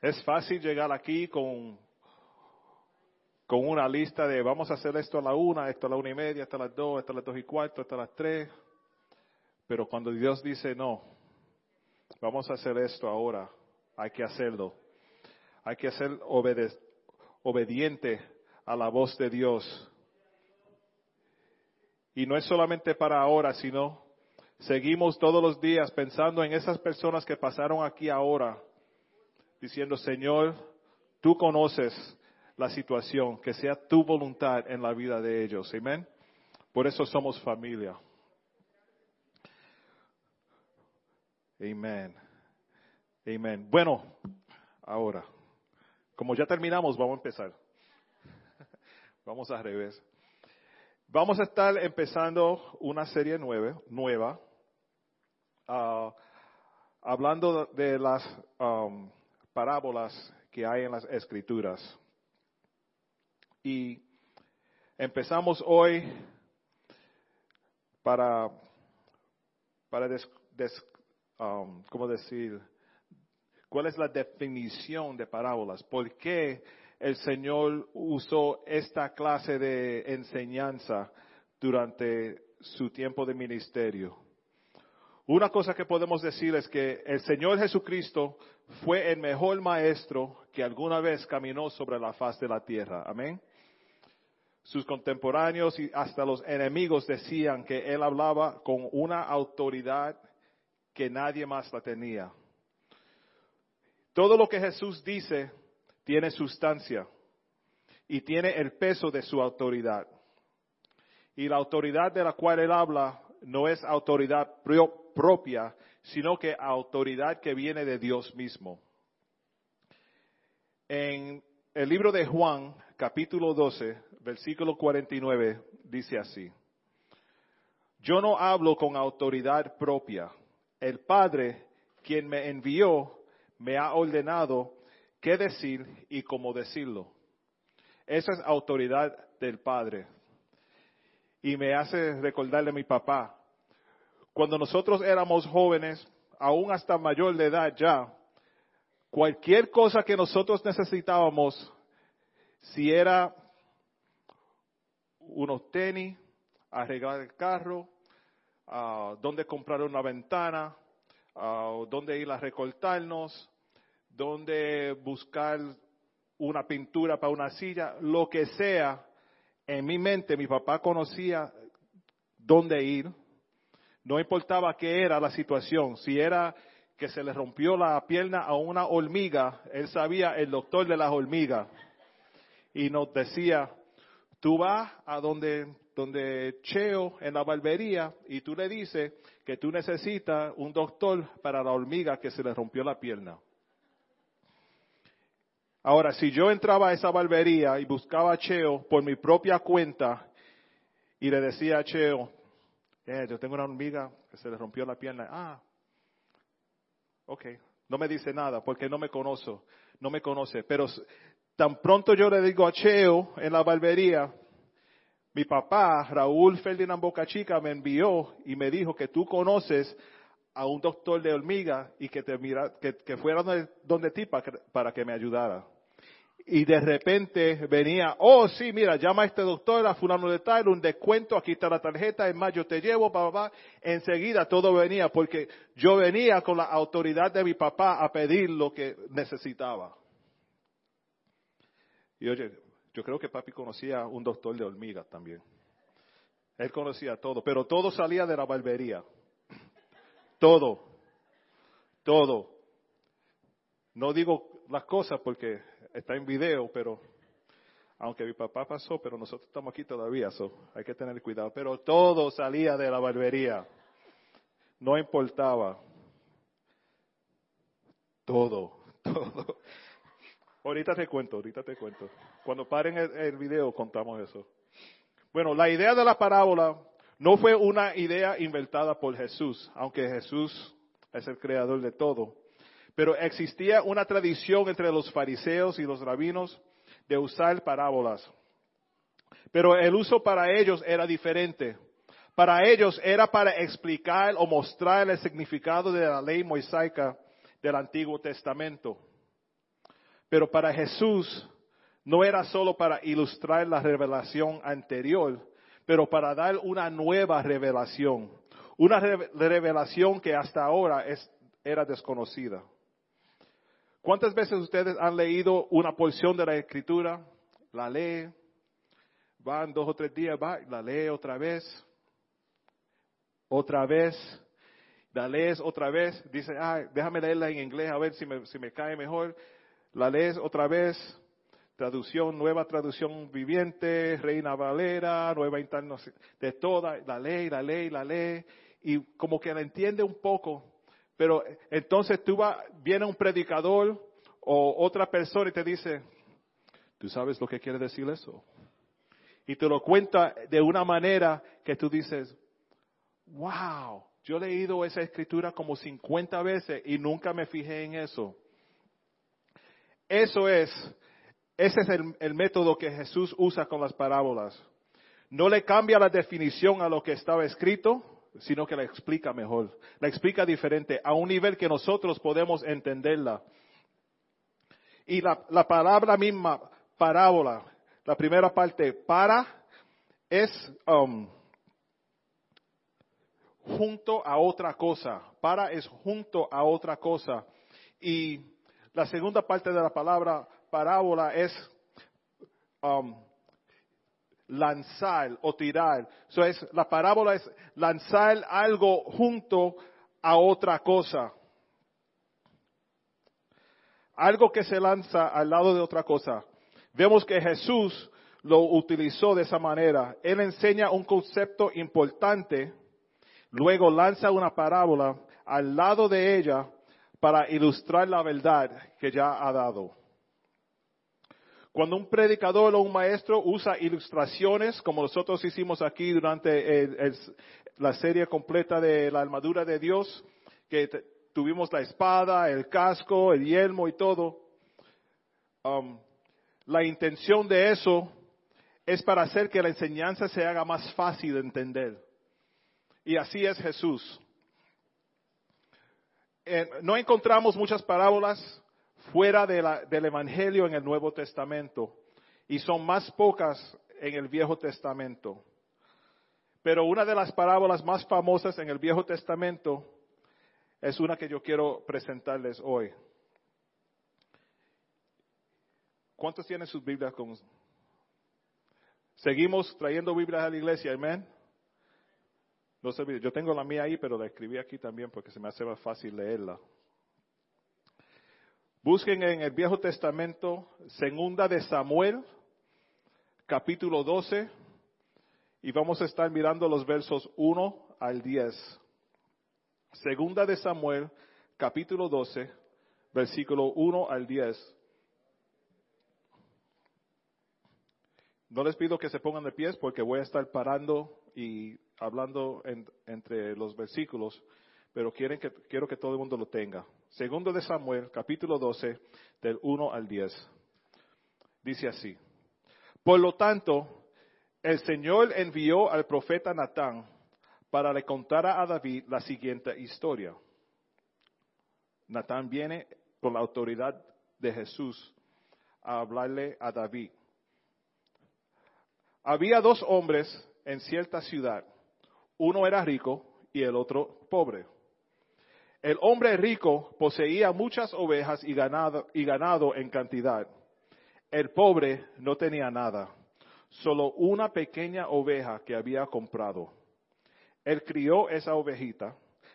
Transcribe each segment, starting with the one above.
Es fácil llegar aquí con, con una lista de vamos a hacer esto a la una, esto a la una y media, esto a las dos, esto a las dos y cuarto, esto a las tres. Pero cuando Dios dice no, vamos a hacer esto ahora, hay que hacerlo. Hay que ser obediente a la voz de Dios. Y no es solamente para ahora, sino seguimos todos los días pensando en esas personas que pasaron aquí ahora diciendo, Señor, tú conoces la situación, que sea tu voluntad en la vida de ellos. Amén. Por eso somos familia. Amén. Amén. Bueno, ahora, como ya terminamos, vamos a empezar. vamos al revés. Vamos a estar empezando una serie nueva, nueva ah, hablando de las um, parábolas que hay en las escrituras. Y empezamos hoy para, para um, ¿cómo decir? ¿Cuál es la definición de parábolas? ¿Por qué el Señor usó esta clase de enseñanza durante su tiempo de ministerio? Una cosa que podemos decir es que el Señor Jesucristo fue el mejor maestro que alguna vez caminó sobre la faz de la tierra. Amén. Sus contemporáneos y hasta los enemigos decían que él hablaba con una autoridad que nadie más la tenía. Todo lo que Jesús dice tiene sustancia y tiene el peso de su autoridad. Y la autoridad de la cual él habla no es autoridad propia, sino que autoridad que viene de Dios mismo. En el libro de Juan, capítulo 12, versículo 49, dice así. Yo no hablo con autoridad propia. El Padre, quien me envió, me ha ordenado qué decir y cómo decirlo. Esa es autoridad del Padre. Y me hace recordarle a mi papá, cuando nosotros éramos jóvenes, aún hasta mayor de edad ya, cualquier cosa que nosotros necesitábamos, si era unos tenis, arreglar el carro, uh, dónde comprar una ventana, uh, dónde ir a recortarnos, dónde buscar una pintura para una silla, lo que sea, en mi mente mi papá conocía dónde ir, no importaba qué era la situación, si era que se le rompió la pierna a una hormiga, él sabía el doctor de las hormigas. Y nos decía, tú vas a donde, donde Cheo en la barbería y tú le dices que tú necesitas un doctor para la hormiga que se le rompió la pierna. Ahora, si yo entraba a esa barbería y buscaba a Cheo por mi propia cuenta y le decía a Cheo, eh, yo tengo una hormiga que se le rompió la pierna. Ah, ok. No me dice nada porque no me conozco, no me conoce. Pero tan pronto yo le digo a Cheo en la barbería, mi papá, Raúl Ferdinand Boca Chica, me envió y me dijo que tú conoces a un doctor de hormiga y que te mira, que, fuera donde, donde ti para que me ayudara y de repente venía, oh sí, mira, llama a este doctor, a fulano de tal, un descuento, aquí está la tarjeta, es más, yo te llevo, papá, enseguida todo venía, porque yo venía con la autoridad de mi papá a pedir lo que necesitaba. Y oye, yo creo que papi conocía un doctor de hormigas también. Él conocía todo, pero todo salía de la barbería. Todo. Todo. No digo las cosas porque está en video, pero aunque mi papá pasó, pero nosotros estamos aquí todavía, so hay que tener cuidado. Pero todo salía de la barbería, no importaba. Todo, todo. Ahorita te cuento, ahorita te cuento. Cuando paren el, el video contamos eso. Bueno, la idea de la parábola no fue una idea inventada por Jesús, aunque Jesús es el creador de todo. Pero existía una tradición entre los fariseos y los rabinos de usar parábolas. Pero el uso para ellos era diferente. Para ellos era para explicar o mostrar el significado de la ley mosaica del Antiguo Testamento. Pero para Jesús no era solo para ilustrar la revelación anterior, pero para dar una nueva revelación. Una revelación que hasta ahora era desconocida. ¿Cuántas veces ustedes han leído una porción de la escritura? La lee, van dos o tres días, va, la lee otra vez, otra vez, la lees otra vez, dice, ah, déjame leerla en inglés a ver si me, si me cae mejor, la lees otra vez, traducción, nueva traducción viviente, Reina Valera, nueva interna, de toda, la ley, la ley, la ley, y como que la entiende un poco, pero entonces tú va, viene un predicador o otra persona y te dice, ¿tú sabes lo que quiere decir eso? Y te lo cuenta de una manera que tú dices, wow, yo he leído esa escritura como 50 veces y nunca me fijé en eso. Eso es, ese es el, el método que Jesús usa con las parábolas. No le cambia la definición a lo que estaba escrito, sino que la explica mejor. La explica diferente, a un nivel que nosotros podemos entenderla. Y la, la palabra misma, parábola, la primera parte, para, es um, junto a otra cosa. Para es junto a otra cosa. Y la segunda parte de la palabra parábola es um, lanzar o tirar. So es, la parábola es lanzar algo junto a otra cosa. Algo que se lanza al lado de otra cosa. Vemos que Jesús lo utilizó de esa manera. Él enseña un concepto importante, luego lanza una parábola al lado de ella para ilustrar la verdad que ya ha dado. Cuando un predicador o un maestro usa ilustraciones, como nosotros hicimos aquí durante la serie completa de la armadura de Dios, que tuvimos la espada, el casco, el yelmo y todo, um, la intención de eso es para hacer que la enseñanza se haga más fácil de entender. Y así es Jesús. Eh, no encontramos muchas parábolas fuera del Evangelio en el Nuevo Testamento y son más pocas en el Viejo Testamento. Pero una de las parábolas más famosas en el Viejo Testamento es una que yo quiero presentarles hoy. ¿Cuántos tienen sus Biblias con Seguimos trayendo Biblias a la iglesia, amén. No sé, yo tengo la mía ahí, pero la escribí aquí también porque se me hace más fácil leerla. Busquen en el Viejo Testamento, segunda de Samuel, capítulo 12, y vamos a estar mirando los versos 1 al 10. Segunda de Samuel, capítulo 12, versículo 1 al 10. No les pido que se pongan de pies porque voy a estar parando y hablando entre los versículos, pero quieren que, quiero que todo el mundo lo tenga. Segundo de Samuel, capítulo 12, del 1 al 10. Dice así. Por lo tanto, el Señor envió al profeta Natán para le contar a David la siguiente historia. Natán viene con la autoridad de Jesús a hablarle a David. Había dos hombres en cierta ciudad. Uno era rico y el otro pobre. El hombre rico poseía muchas ovejas y ganado, y ganado en cantidad. El pobre no tenía nada, solo una pequeña oveja que había comprado. Él crió esa ovejita,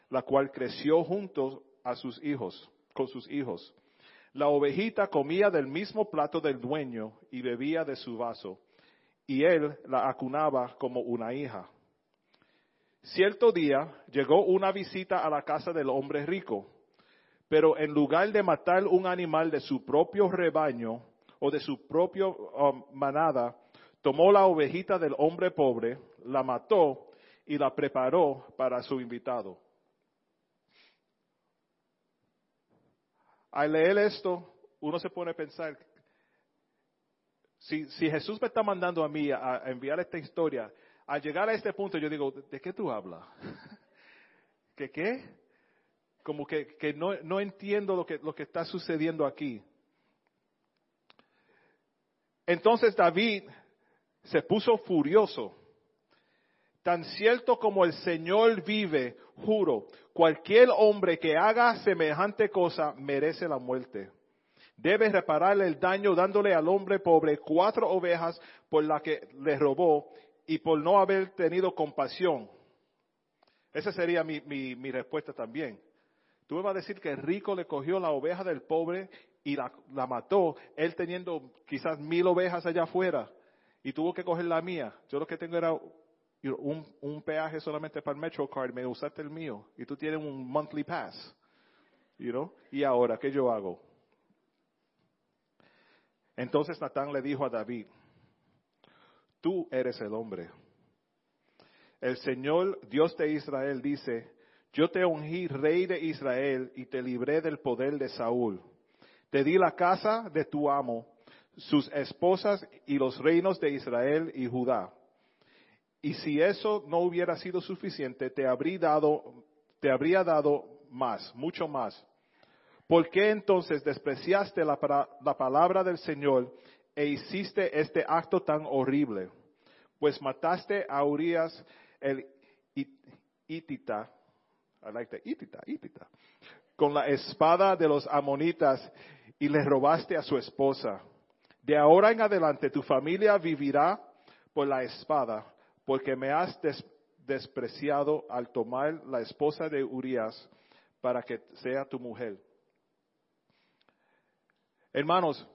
la cual creció junto a sus hijos, con sus hijos. La ovejita comía del mismo plato del dueño y bebía de su vaso, y él la acunaba como una hija. Cierto día llegó una visita a la casa del hombre rico, pero en lugar de matar un animal de su propio rebaño o de su propia um, manada, tomó la ovejita del hombre pobre, la mató y la preparó para su invitado. Al leer esto, uno se pone a pensar, si, Jesús me está mandando a mí a, enviar esta historia, al llegar a este punto yo digo, ¿de qué tú hablas? ¿Qué qué? Como que, no, entiendo lo que, lo que está sucediendo aquí. Entonces David se puso furioso. Tan cierto como el Señor vive, juro, cualquier hombre que haga semejante cosa merece la muerte. Debe repararle el daño dándole al hombre pobre cuatro ovejas por la que le robó y por no haber tenido compasión. Esa sería mi, respuesta también. Tú me vas a decir que el rico le cogió la oveja del pobre y la, mató, él teniendo quizás mil ovejas allá afuera y tuvo que coger la mía. Yo lo que tengo era un, un peaje solamente para el MetroCard, me usaste el mío y tú tienes un monthly pass. Y ahora, ¿qué yo hago? Entonces Natán le dijo a David, tú eres el hombre. El Señor Dios de Israel dice, yo te ungí rey de Israel y te libré del poder de Saúl. Te di la casa de tu amo, sus esposas y los reinos de Israel y Judá. Y si eso no hubiera sido suficiente, te habría dado, más, mucho más. ¿Por qué entonces despreciaste la, palabra del Señor e hiciste este acto tan horrible? Pues mataste a Urias el Itita, I like Itita, Itita, con la espada de los amonitas y le robaste a su esposa. De ahora en adelante tu familia vivirá por la espada, porque me has despreciado al tomar la esposa de Urias para que sea tu mujer. Hermanos,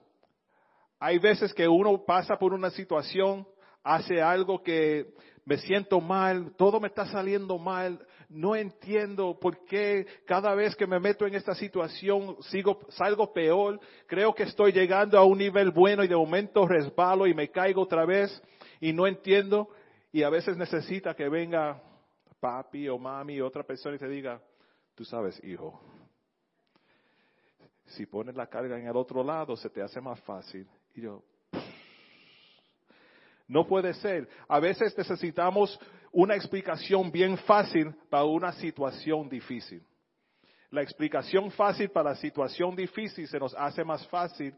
hay veces que uno pasa por una situación, hace algo que me siento mal, todo me está saliendo mal, no entiendo por qué cada vez que me meto en esta situación sigo, salgo peor, creo que estoy llegando a un nivel bueno y de momento resbalo y me caigo otra vez y no entiendo y a veces necesita que venga papi o mami o otra persona y te diga, tú sabes, hijo, si pones la carga en el otro lado, se te hace más fácil. Yo, no puede ser. A veces necesitamos una explicación bien fácil para una situación difícil. La explicación fácil para la situación difícil se nos hace más fácil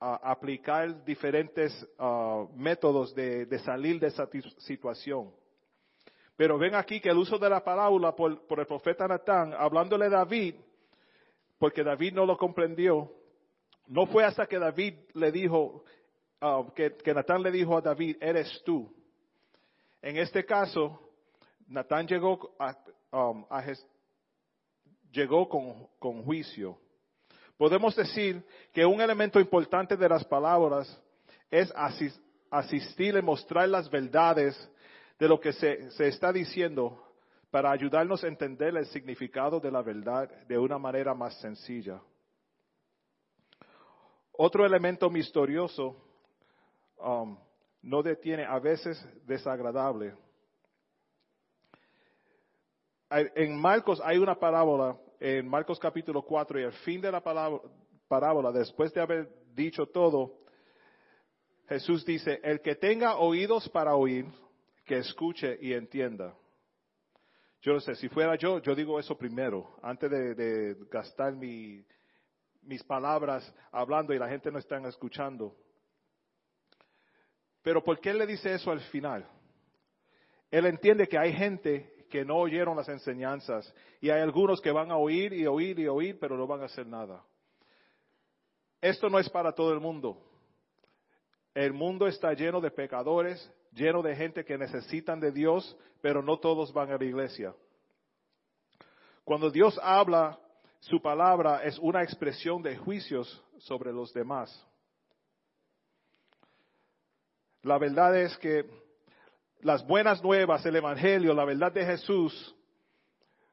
aplicar diferentes ah, métodos de, salir de esa situación. Pero ven aquí que el uso de la parábola por, por el profeta Natán, hablándole a David, porque David no lo comprendió. No fue hasta que David le dijo, uh, que, Natán le dijo a David, eres tú. En este caso, Natán llegó, a, um, llegó con, juicio. Podemos decir que un elemento importante de las palabras es asistir y mostrar las verdades de lo que se, se está diciendo para ayudarnos a entender el significado de la verdad de una manera más sencilla. Otro elemento misterioso um, no detiene, a veces desagradable. En Marcos hay una parábola, en Marcos capítulo 4, y al fin de la parábola, después de haber dicho todo, Jesús dice, el que tenga oídos para oír, que escuche y entienda. Yo no sé, si fuera yo, yo digo eso primero, antes de, gastar mis palabras hablando y la gente no está escuchando. Pero ¿por qué le dice eso al final? Él entiende que hay gente que no oyeron las enseñanzas y hay algunos que van a oír y oír y oír, pero no van a hacer nada. Esto no es para todo el mundo. El mundo está lleno de pecadores, lleno de gente que necesitan de Dios, pero no todos van a la iglesia. Cuando Dios habla, su palabra es una expresión de juicios sobre los demás. La verdad es que las buenas nuevas, el Evangelio, la verdad de Jesús,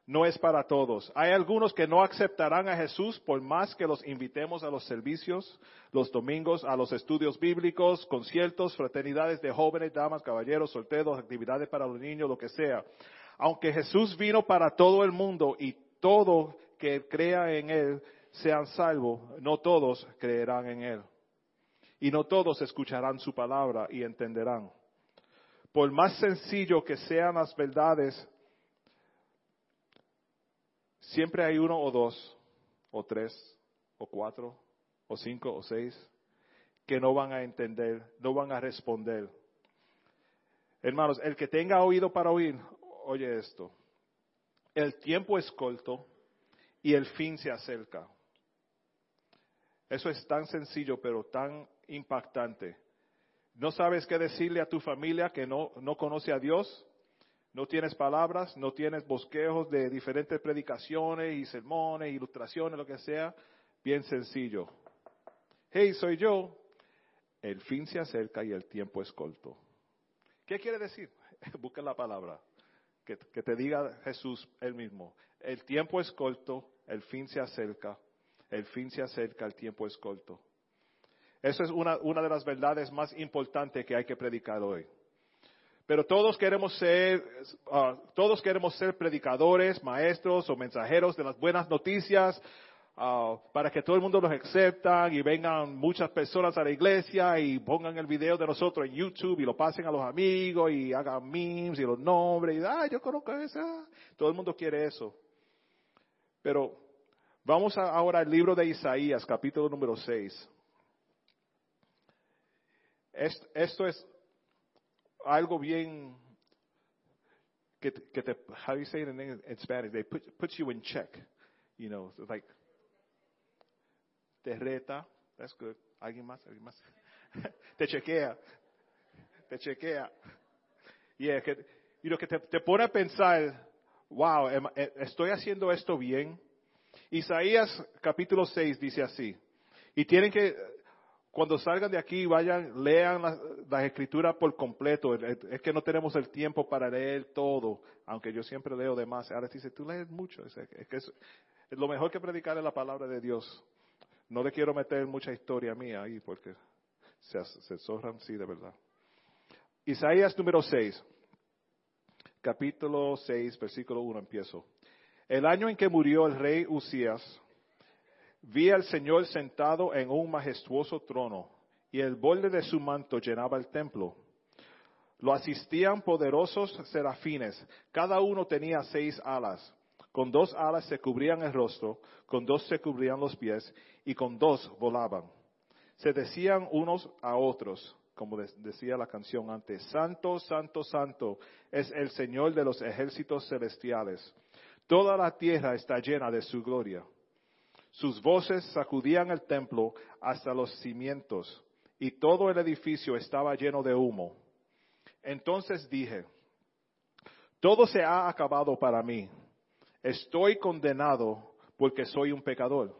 no es para todos. Hay algunos que no aceptarán a Jesús por más que los invitemos a los servicios, los domingos, a los estudios bíblicos, conciertos, fraternidades de jóvenes, damas, caballeros, solteros, actividades para los niños, lo que sea. Aunque Jesús vino para todo el mundo y todo que crea en Él sean salvos, no todos creerán en Él. Y no todos escucharán su palabra y entenderán. Por más sencillo que sean las verdades Siempre hay uno o dos, o tres, o cuatro, o cinco, o seis, que no van a entender, no van a responder. Hermanos, el que tenga oído para oír, oye esto. El tiempo es corto y el fin se acerca. Eso es tan sencillo, pero tan impactante. ¿No sabes qué decirle a tu familia que no, no conoce a Dios? No tienes palabras, no tienes bosquejos de diferentes predicaciones y sermones, ilustraciones, lo que sea. Bien sencillo. Hey, soy yo. El fin se acerca y el tiempo es corto. ¿Qué quiere decir? Busca la palabra. Que, que, te diga Jesús él mismo. El tiempo es corto, el fin se acerca. El fin se acerca, el tiempo es corto. Esa es una, de las verdades más importantes que hay que predicar hoy. Pero todos queremos ser, uh, todos queremos ser predicadores, maestros o mensajeros de las buenas noticias uh, para que todo el mundo los acepta y vengan muchas personas a la iglesia y pongan el video de nosotros en YouTube y lo pasen a los amigos y hagan memes y los nombres y ah, yo conozco esa. Todo el mundo quiere eso. Pero vamos ahora al libro de Isaías, capítulo número 6. Esto es algo bien que, que te, how do you say it in, in Spanish? They put, put you in check. You know, like, te reta. That's good. ¿Alguien más? ¿Alguien más? te chequea. Te chequea. Yeah, que, you know, que te, te pone a pensar, wow, eh, estoy haciendo esto bien. Isaías capítulo 6 dice así. Y tienen que, cuando salgan de aquí, vayan, lean las, escrituras por completo. Es que no tenemos el tiempo para leer todo, aunque yo siempre leo de más. Ahora dice, tú lees mucho. Es, que es, lo mejor que predicar es la palabra de Dios. No le quiero meter mucha historia mía ahí porque se, se zorran, sí, de verdad. Isaías número 6, capítulo 6, versículo 1, empiezo. El año en que murió el rey Usías, Vi al Señor sentado en un majestuoso trono, y el borde de su manto llenaba el templo. Lo asistían poderosos serafines, cada uno tenía seis alas. Con dos alas se cubrían el rostro, con dos se cubrían los pies, y con dos volaban. Se decían unos a otros, como decía la canción antes, Santo, Santo, Santo es el Señor de los ejércitos celestiales. Toda la tierra está llena de su gloria. Sus voces sacudían el templo hasta los cimientos y todo el edificio estaba lleno de humo. Entonces dije, todo se ha acabado para mí. Estoy condenado porque soy un pecador.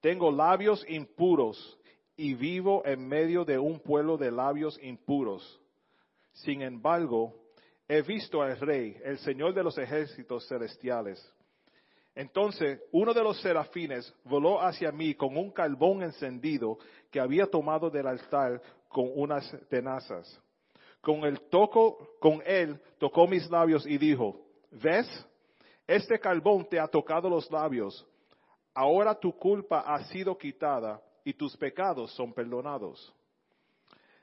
Tengo labios impuros y vivo en medio de un pueblo de labios impuros. Sin embargo, he visto al Rey, el Señor de los ejércitos celestiales. Entonces uno de los serafines voló hacia mí con un carbón encendido que había tomado del altar con unas tenazas. Con el toco, con él tocó mis labios y dijo, ¿ves? Este carbón te ha tocado los labios. Ahora tu culpa ha sido quitada y tus pecados son perdonados.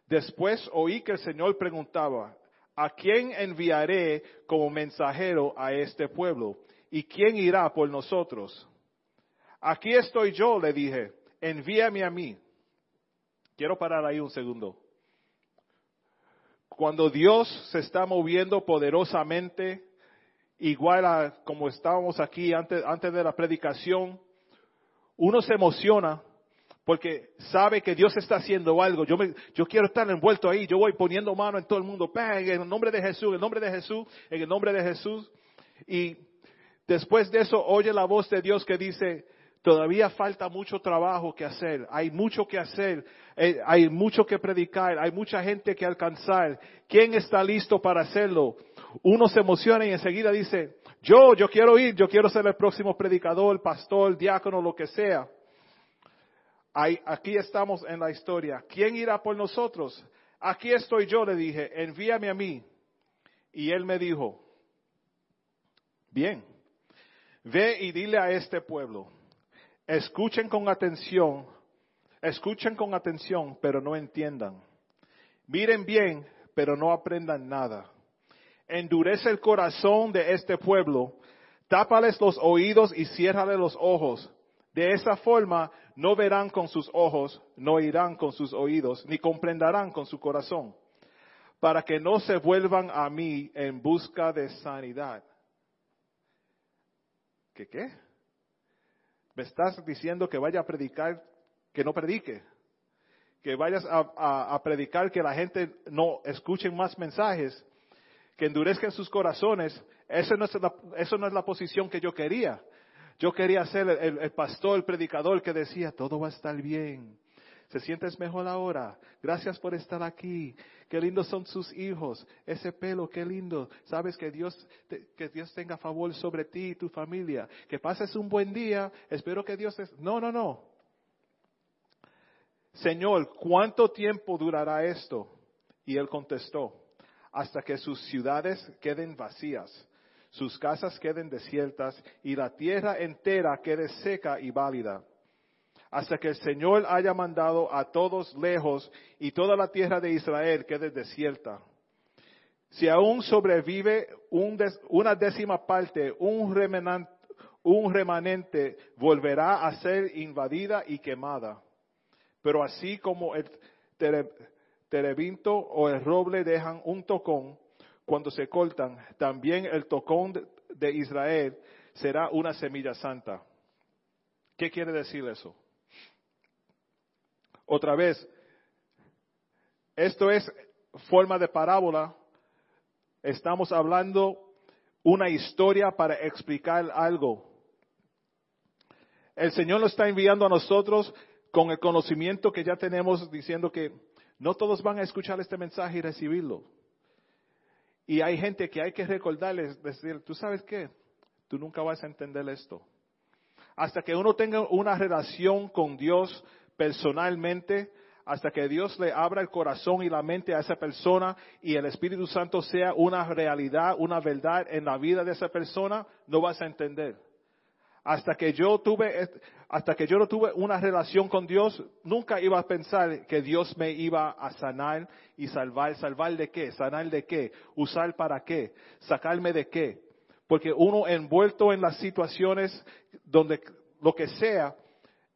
Después oí que el Señor preguntaba, ¿a quién enviaré como mensajero a este pueblo? ¿y quién irá por nosotros? Aquí estoy yo, le dije, envíame a mí. Quiero parar ahí un segundo. Cuando Dios se está moviendo poderosamente, igual a como estábamos aquí antes, antes de la predicación, uno se emociona porque sabe que Dios está haciendo algo. Yo, me, yo quiero estar envuelto ahí. Yo voy poniendo mano en todo el mundo. En el nombre de Jesús, en el nombre de Jesús, en el nombre de Jesús. Y Después de eso oye la voz de Dios que dice, todavía falta mucho trabajo que hacer, hay mucho que hacer, eh, hay mucho que predicar, hay mucha gente que alcanzar. ¿Quién está listo para hacerlo? Uno se emociona y enseguida dice, yo, yo quiero ir, yo quiero ser el próximo predicador, pastor, diácono, lo que sea. Aquí estamos en la historia. ¿Quién irá por nosotros? Aquí estoy yo, le dije, envíame a mí. Y él me dijo, bien, Ve y dile a este pueblo, escuchen con atención, escuchen con atención, pero no entiendan. Miren bien, pero no aprendan nada. Endurece el corazón de este pueblo, tápales los oídos y ciérrale los ojos. De esa forma no verán con sus ojos, no oirán con sus oídos, ni comprenderán con su corazón, para que no se vuelvan a mí en busca de sanidad. ¿Qué qué? ¿Me estás diciendo que vaya a predicar que no predique? Que vayas a, predicar que la gente no escuche más mensajes, que endurezcan sus corazones. Eso no, es la, eso no es la posición que yo quería. Yo quería ser el, pastor, el predicador que decía, todo va a estar bien. ¿Se sientes mejor ahora? Gracias por estar aquí. Qué lindos son sus hijos. Ese pelo, qué lindo. Sabes que Dios, que Dios tenga favor sobre ti y tu familia. Que pases un buen día. Espero que Dios... No, no, no. Señor, ¿cuánto tiempo durará esto? Y él contestó, hasta que sus ciudades queden vacías sus casas queden desiertas y la tierra entera quede seca y válida, hasta que el Señor haya mandado a todos lejos y toda la tierra de Israel quede desierta. Si aún sobrevive una décima parte, un remanente, un remanente volverá a ser invadida y quemada. Pero así como el terebinto o el roble dejan un tocón, cuando se cortan, también el tocón de Israel será una semilla santa. ¿Qué quiere decir eso? Otra vez, esto es forma de parábola. Estamos hablando una historia para explicar algo. El Señor lo está enviando a nosotros con el conocimiento que ya tenemos diciendo que no todos van a escuchar este mensaje y recibirlo. Y hay gente que hay que recordarles, decir, tú sabes qué, tú nunca vas a entender esto. Hasta que uno tenga una relación con Dios personalmente, hasta que Dios le abra el corazón y la mente a esa persona y el Espíritu Santo sea una realidad, una verdad en la vida de esa persona, no vas a entender. Hasta que yo tuve, hasta que yo no tuve una relación con Dios, nunca iba a pensar que Dios me iba a sanar y salvar. ¿Salvar de qué? ¿Sanar de qué? ¿Usar para qué? ¿Sacarme de qué? Porque uno envuelto en las situaciones donde lo que sea,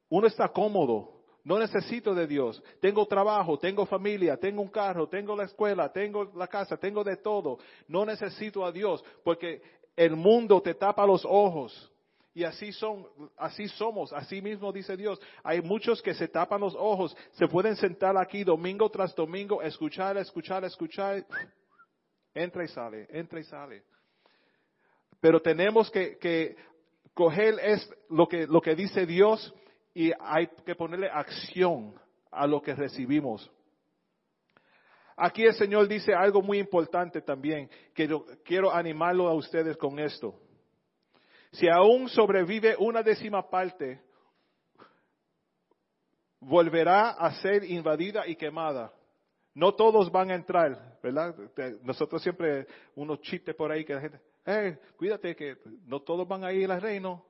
uno está cómodo. No necesito de Dios. Tengo trabajo, tengo familia, tengo un carro, tengo la escuela, tengo la casa, tengo de todo. No necesito a Dios porque el mundo te tapa los ojos. Y así son, así somos, así mismo dice Dios. Hay muchos que se tapan los ojos, se pueden sentar aquí domingo tras domingo, escuchar, escuchar, escuchar, entra y sale, entra y sale. Pero tenemos que, coger lo que, lo que dice Dios y hay que ponerle acción a lo que recibimos. Aquí el Señor dice algo muy importante también, que yo quiero animarlo a ustedes con esto. Si aún sobrevive una décima parte, volverá a ser invadida y quemada. No todos van a entrar, ¿verdad? Nosotros siempre, unos chistes por ahí que la gente, eh, cuídate que no todos van a ir al reino,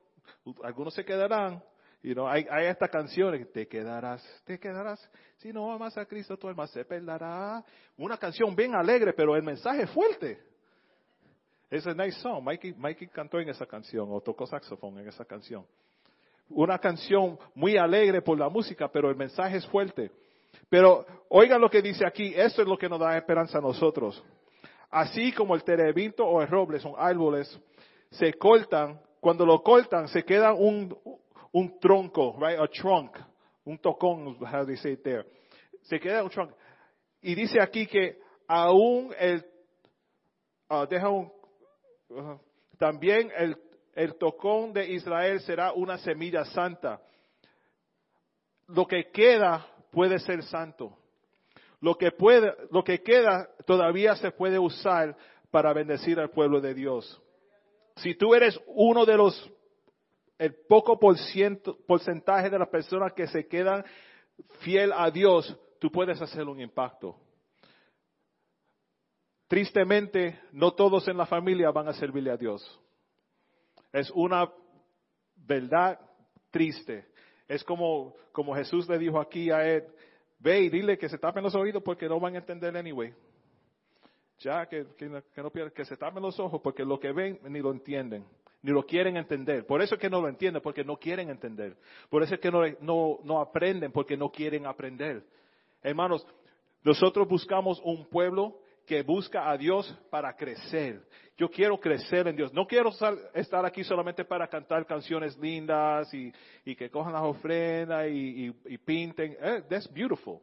algunos se quedarán. Y no, hay, estas canciones, te quedarás, te quedarás, si no amas a Cristo tu alma se perderá. Una canción bien alegre, pero el mensaje es fuerte. Es a nice song. Mikey, Mikey cantó en esa canción o tocó saxofón en esa canción. Una canción muy alegre por la música, pero el mensaje es fuerte. Pero oigan lo que dice aquí, esto es lo que nos da esperanza a nosotros. Así como el terebinto o el roble son árboles, se cortan, cuando lo cortan se queda un, un tronco, right, a trunk, un tocón, how they say it there. Se queda un trunk. Y dice aquí que aún el, uh, deja un, también el, el tocón de Israel será una semilla santa. Lo que queda puede ser santo. Lo que, puede, lo que queda todavía se puede usar para bendecir al pueblo de Dios. Si tú eres uno de los, el poco por ciento, porcentaje de las personas que se quedan fiel a Dios, tú puedes hacer un impacto. Tristemente, no todos en la familia van a servirle a Dios. Es una verdad triste. Es como, como Jesús le dijo aquí a él, ve y dile que se tapen los oídos porque no van a entender anyway. Ya que, que, no, que se tapen los ojos porque lo que ven ni lo entienden. ni lo quieren entender. Por eso es que no lo entienden, porque no quieren entender. Por eso es que no, no, no aprenden, porque no quieren aprender. Hermanos, nosotros buscamos un pueblo que busca a Dios para crecer. Yo quiero crecer en Dios. No quiero estar aquí solamente para cantar canciones lindas y, que cojan las ofrendas y, pinten. Eh, that's beautiful.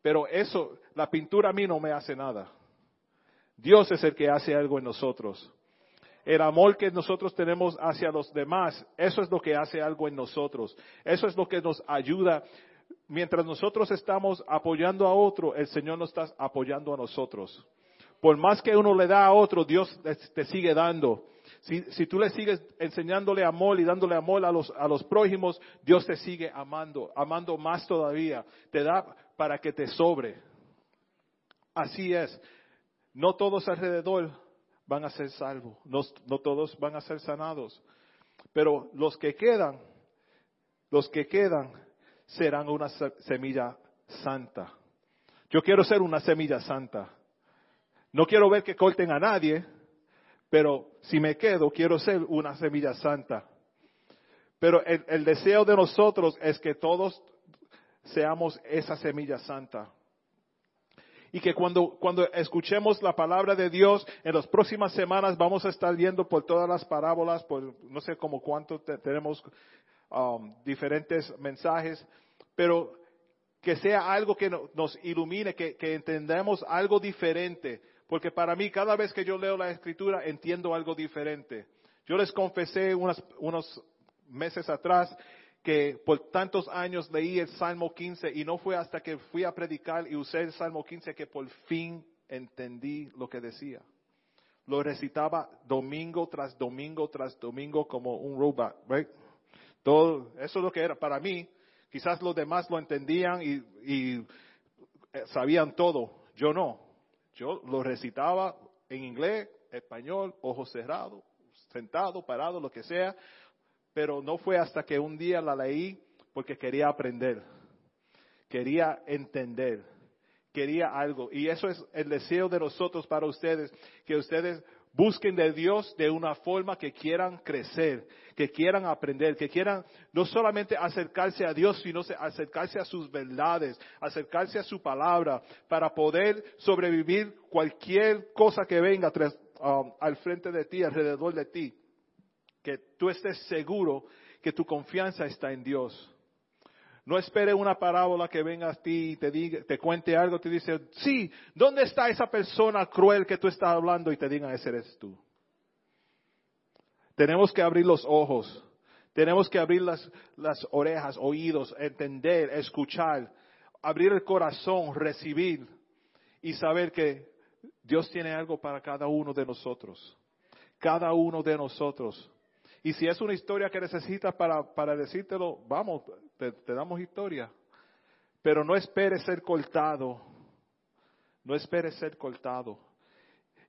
Pero eso, la pintura a mí no me hace nada. Dios es el que hace algo en nosotros. El amor que nosotros tenemos hacia los demás, eso es lo que hace algo en nosotros. Eso es lo que nos ayuda mientras nosotros estamos apoyando a otro, el Señor nos está apoyando a nosotros. Por más que uno le da a otro, Dios te sigue dando. Si, tú le sigues enseñándole amor y dándole amor a los, a los prójimos, Dios te sigue amando, amando más todavía. Te da para que te sobre. Así es. No todos alrededor van a ser salvos, no, no todos van a ser sanados. Pero los que quedan, los que quedan, serán una semilla santa. Yo quiero ser una semilla santa. No quiero ver que corten a nadie, pero si me quedo, quiero ser una semilla santa. Pero el, deseo de nosotros es que todos seamos esa semilla santa. Y que cuando, cuando escuchemos la palabra de Dios, en las próximas semanas vamos a estar viendo por todas las parábolas, por no sé como cuánto tenemos um, diferentes mensajes, pero que sea algo que nos ilumine, que, entendamos algo diferente. Porque para mí, cada vez que yo leo la escritura, entiendo algo diferente. Yo les confesé unos meses atrás que por tantos años leí el Salmo 15 y no fue hasta que fui a predicar y usé el Salmo 15 que por fin entendí lo que decía. Lo recitaba domingo tras domingo tras domingo como un robot, right? Todo, eso es lo que era para mí. Quizás los demás lo entendían y, eh, sabían todo. Yo no. Yo lo recitaba en inglés, español, ojos cerrados, sentado, parado, lo que sea. Pero no fue hasta que un día la leí porque quería aprender. Quería entender. Quería algo. Y eso es el deseo de nosotros para ustedes. Que ustedes Busquen de Dios de una forma que quieran crecer, que quieran aprender, que quieran no solamente acercarse a Dios, sino acercarse a sus verdades, acercarse a su palabra, para poder sobrevivir cualquier cosa que venga um, al frente de ti, alrededor de ti. Que tú estés seguro que tu confianza está en Dios. No espere una parábola que venga a ti y te, diga, te cuente algo, te dice, sí, ¿dónde está esa persona cruel que tú estás hablando? Y te digan, ese eres tú. Tenemos que abrir los ojos, tenemos que abrir las orejas, oídos, entender, escuchar, abrir el corazón, recibir y saber que Dios tiene algo para cada uno de nosotros. Cada uno de nosotros. Y si es una historia que necesitas para, para decírtelo, vamos, te, damos historia. Pero no esperes ser cortado. No esperes ser cortado.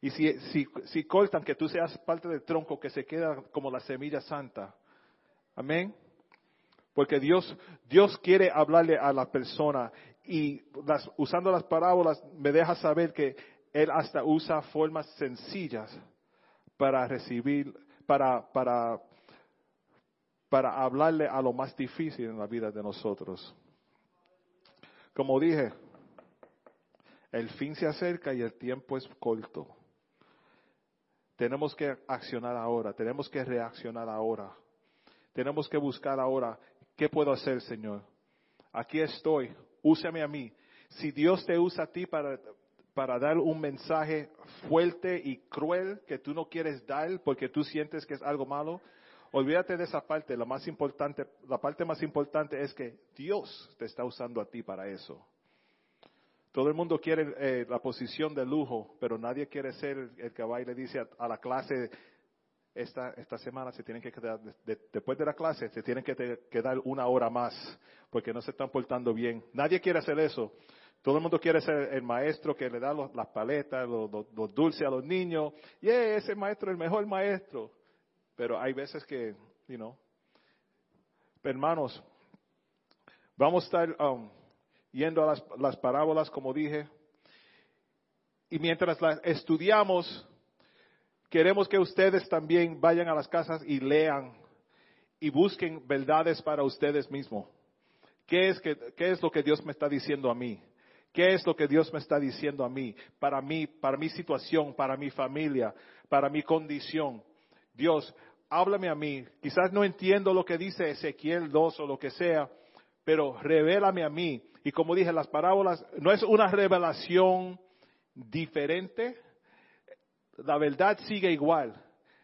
Y si, si, si cortan, que tú seas parte del tronco que se queda como la semilla santa. Amén. Porque Dios, Dios quiere hablarle a la persona y las, usando las parábolas me deja saber que Él hasta usa formas sencillas para recibir para, para, para hablarle a lo más difícil en la vida de nosotros. Como dije, el fin se acerca y el tiempo es corto. Tenemos que accionar ahora, tenemos que reaccionar ahora. Tenemos que buscar ahora, ¿qué puedo hacer, Señor? Aquí estoy, úsame a mí. Si Dios te usa a ti para, para dar un mensaje fuerte y cruel que tú no quieres dar porque tú sientes que es algo malo, olvídate de esa parte. La más importante, la parte más importante es que Dios te está usando a ti para eso. Todo el mundo quiere eh, la posición de lujo, pero nadie quiere ser el que va y le dice a, la clase, esta, esta semana se tienen que quedar, después de la clase, se tienen que quedar una hora más, porque no se están portando bien. Nadie quiere hacer eso. Todo el mundo quiere ser el maestro que le da las paletas, los, dulces a los niños. Y ese maestro es el mejor maestro. Pero hay veces que, you know. Hermanos, vamos a estar um, yendo a las, las parábolas, como dije. Y mientras las estudiamos, queremos que ustedes también vayan a las casas y lean y busquen verdades para ustedes mismos. ¿Qué es, ¿Qué es lo que Dios me está diciendo a mí? ¿Qué es lo que Dios me está diciendo a mí? Para mí, para mi situación, para mi familia, para mi condición. Dios, háblame a mí. Quizás no entiendo lo que dice Ezequiel 2 o lo que sea, pero revélame a mí. Y como dije, las parábolas no es una revelación diferente. La verdad sigue igual.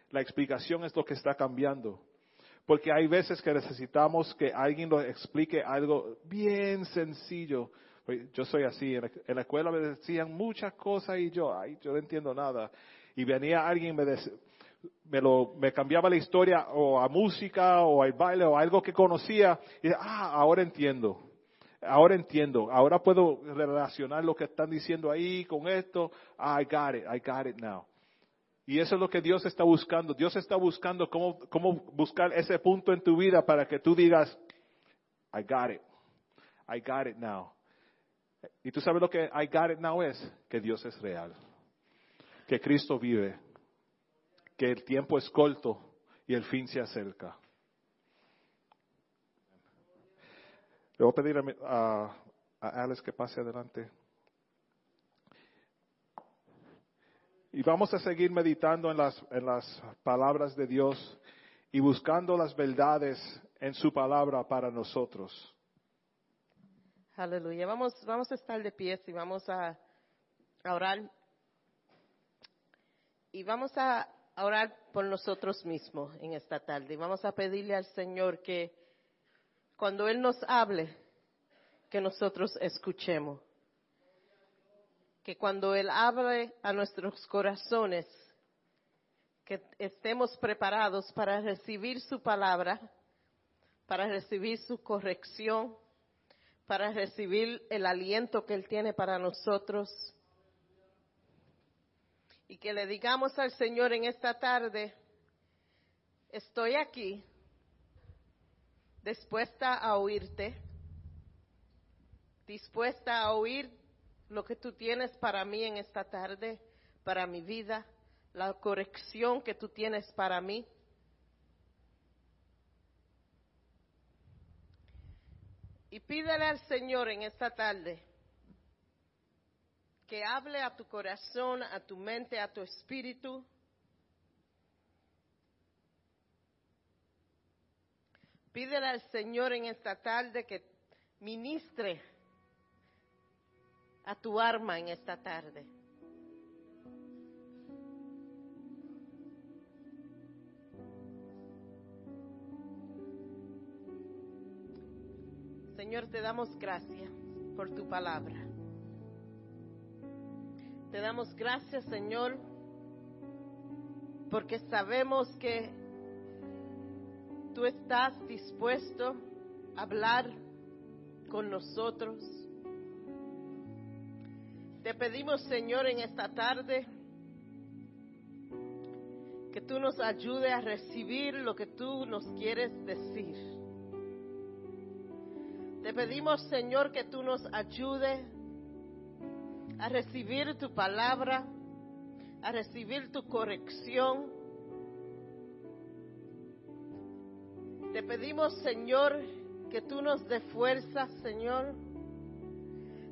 La explicación es lo que está cambiando. Porque hay veces que necesitamos que alguien nos explique algo bien sencillo. Yo soy así, en la, escuela me decían muchas cosas y yo, ay, yo no entiendo nada. Y venía alguien me, me, lo, me cambiaba la historia o a música o al baile o algo que conocía y ah, ahora entiendo. Ahora entiendo, ahora puedo relacionar lo que están diciendo ahí con esto. I got it, I got it now. Y eso es lo que Dios está buscando. Dios está buscando cómo, cómo buscar ese punto en tu vida para que tú digas, I got it, I got it now. Y tú sabes lo que I got it now es, que Dios es real, que Cristo vive, que el tiempo es corto y el fin se acerca. Le voy a pedir a, a, Alex que pase adelante. Y vamos a seguir meditando en las, en las palabras de Dios y buscando las verdades en su palabra para nosotros. Aleluya. Vamos, vamos a estar de pie y vamos a, orar. Y vamos a orar por nosotros mismos en esta tarde. Y vamos a pedirle al Señor que cuando Él nos hable, que nosotros escuchemos. Que cuando Él hable a nuestros corazones, que estemos preparados para recibir su palabra, para recibir su corrección, para recibir el aliento que Él tiene para nosotros. Y que le digamos al Señor en esta tarde, estoy aquí dispuesta a oírte, dispuesta a oír lo que tú tienes para mí en esta tarde, para mi vida, la corrección que tú tienes para mí. Y pídele al Señor en esta tarde que hable a tu corazón, a tu mente, a tu espíritu. Pídele al Señor en esta tarde que ministre a tu arma en esta tarde. Señor, te damos gracias por tu palabra. Te damos gracias, Señor, porque sabemos que tú estás dispuesto a hablar con nosotros. Te pedimos, Señor, en esta tarde que tú nos ayudes a recibir lo que tú nos quieres decir. Te pedimos, Señor, que tú nos ayudes a recibir tu palabra, a recibir tu corrección, Te pedimos, Señor, que tú nos dé fuerza, Señor.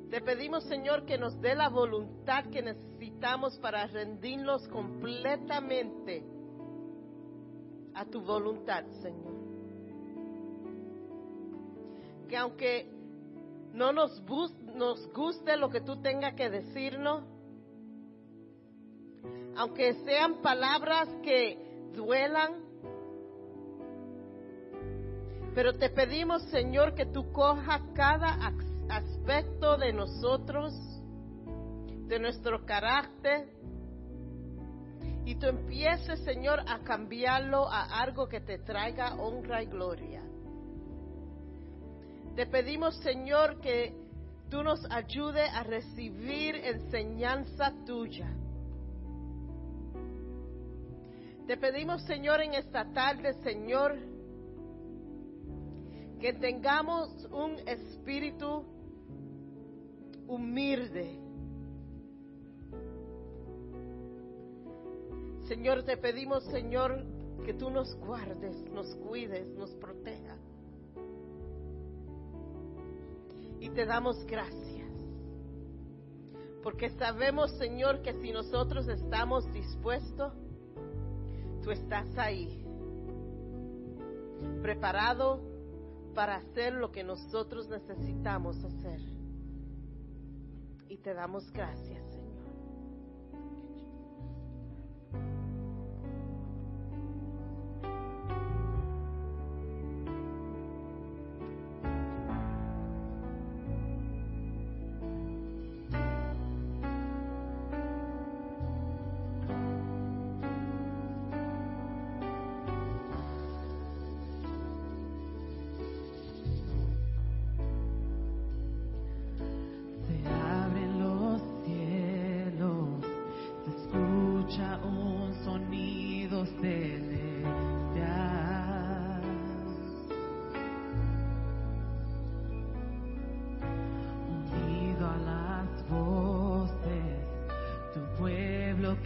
Te pedimos, Señor, que nos dé la voluntad que necesitamos para rendirnos completamente a tu voluntad, Señor. Que aunque no nos, nos guste lo que tú tengas que decirnos, aunque sean palabras que duelan, pero te pedimos, Señor, que tú cojas cada aspecto de nosotros, de nuestro carácter, y tú empieces, Señor, a cambiarlo a algo que te traiga honra y gloria. Te pedimos, Señor, que tú nos ayude a recibir enseñanza tuya. Te pedimos, Señor, en esta tarde, Señor, que tengamos un espíritu humilde. Señor, te pedimos, Señor, que tú nos guardes, nos cuides, nos protejas. y te damos gracias. Porque sabemos, Señor, que si nosotros estamos dispuestos, tú estás ahí, preparado para hacer lo que nosotros necesitamos hacer. Y te damos gracias.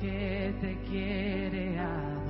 que te quiere amar.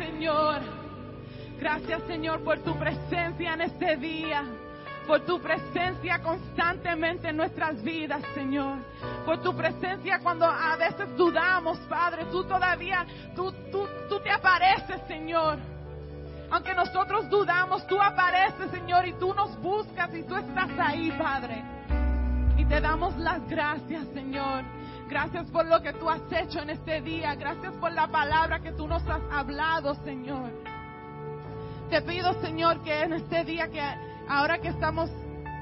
Señor. Gracias, Señor, por tu presencia en este día. Por tu presencia constantemente en nuestras vidas, Señor. Por tu presencia cuando a veces dudamos, Padre. Tú todavía, tú, tú, tú te apareces, Señor. Aunque nosotros dudamos, tú apareces, Señor, y tú nos buscas y tú estás ahí, Padre. Y te damos las gracias, Señor. Gracias por lo que tú has hecho en este día. Gracias por la palabra que tú nos has hablado, Señor. Te pido, Señor, que en este día, que ahora que estamos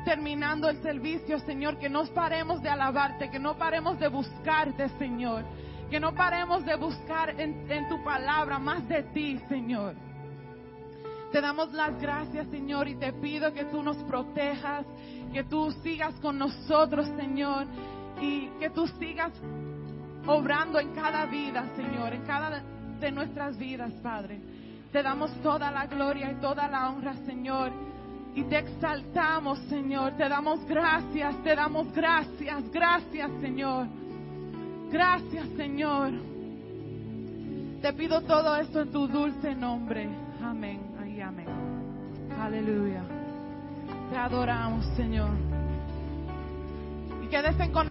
terminando el servicio, Señor, que no paremos de alabarte, que no paremos de buscarte, Señor. Que no paremos de buscar en, en tu palabra más de ti, Señor. Te damos las gracias, Señor, y te pido que tú nos protejas, que tú sigas con nosotros, Señor, y que tú sigas obrando en cada vida, Señor, en cada de nuestras vidas, Padre. Te damos toda la gloria y toda la honra, Señor. Y te exaltamos, Señor. Te damos gracias, te damos gracias, gracias, Señor. Gracias, Señor. Te pido todo esto en tu dulce nombre. Amén. Ay, amén. Aleluya. Te adoramos, Señor. Y quédese con